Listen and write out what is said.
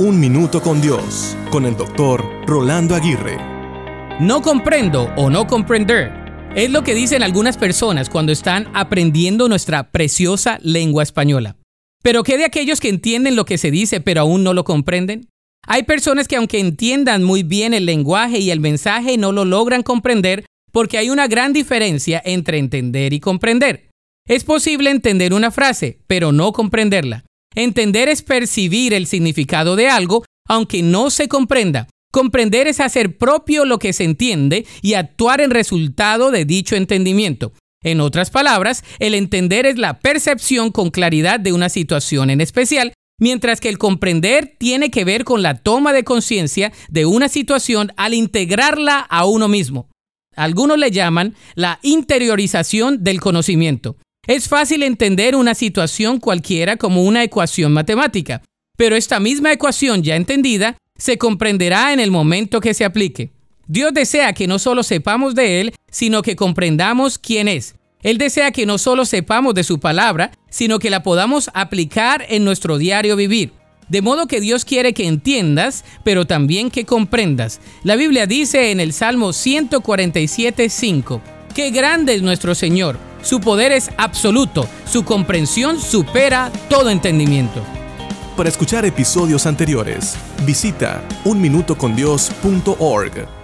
Un Minuto con Dios, con el doctor Rolando Aguirre. No comprendo o no comprender es lo que dicen algunas personas cuando están aprendiendo nuestra preciosa lengua española. Pero ¿qué de aquellos que entienden lo que se dice pero aún no lo comprenden? Hay personas que aunque entiendan muy bien el lenguaje y el mensaje no lo logran comprender porque hay una gran diferencia entre entender y comprender. Es posible entender una frase, pero no comprenderla. Entender es percibir el significado de algo, aunque no se comprenda. Comprender es hacer propio lo que se entiende y actuar en resultado de dicho entendimiento. En otras palabras, el entender es la percepción con claridad de una situación en especial, mientras que el comprender tiene que ver con la toma de conciencia de una situación al integrarla a uno mismo. Algunos le llaman la interiorización del conocimiento. Es fácil entender una situación cualquiera como una ecuación matemática, pero esta misma ecuación ya entendida se comprenderá en el momento que se aplique. Dios desea que no solo sepamos de Él, sino que comprendamos quién es. Él desea que no solo sepamos de su palabra, sino que la podamos aplicar en nuestro diario vivir. De modo que Dios quiere que entiendas, pero también que comprendas. La Biblia dice en el Salmo 147.5, Qué grande es nuestro Señor su poder es absoluto, su comprensión supera todo entendimiento. Para escuchar episodios anteriores, visita unminutocondios.org.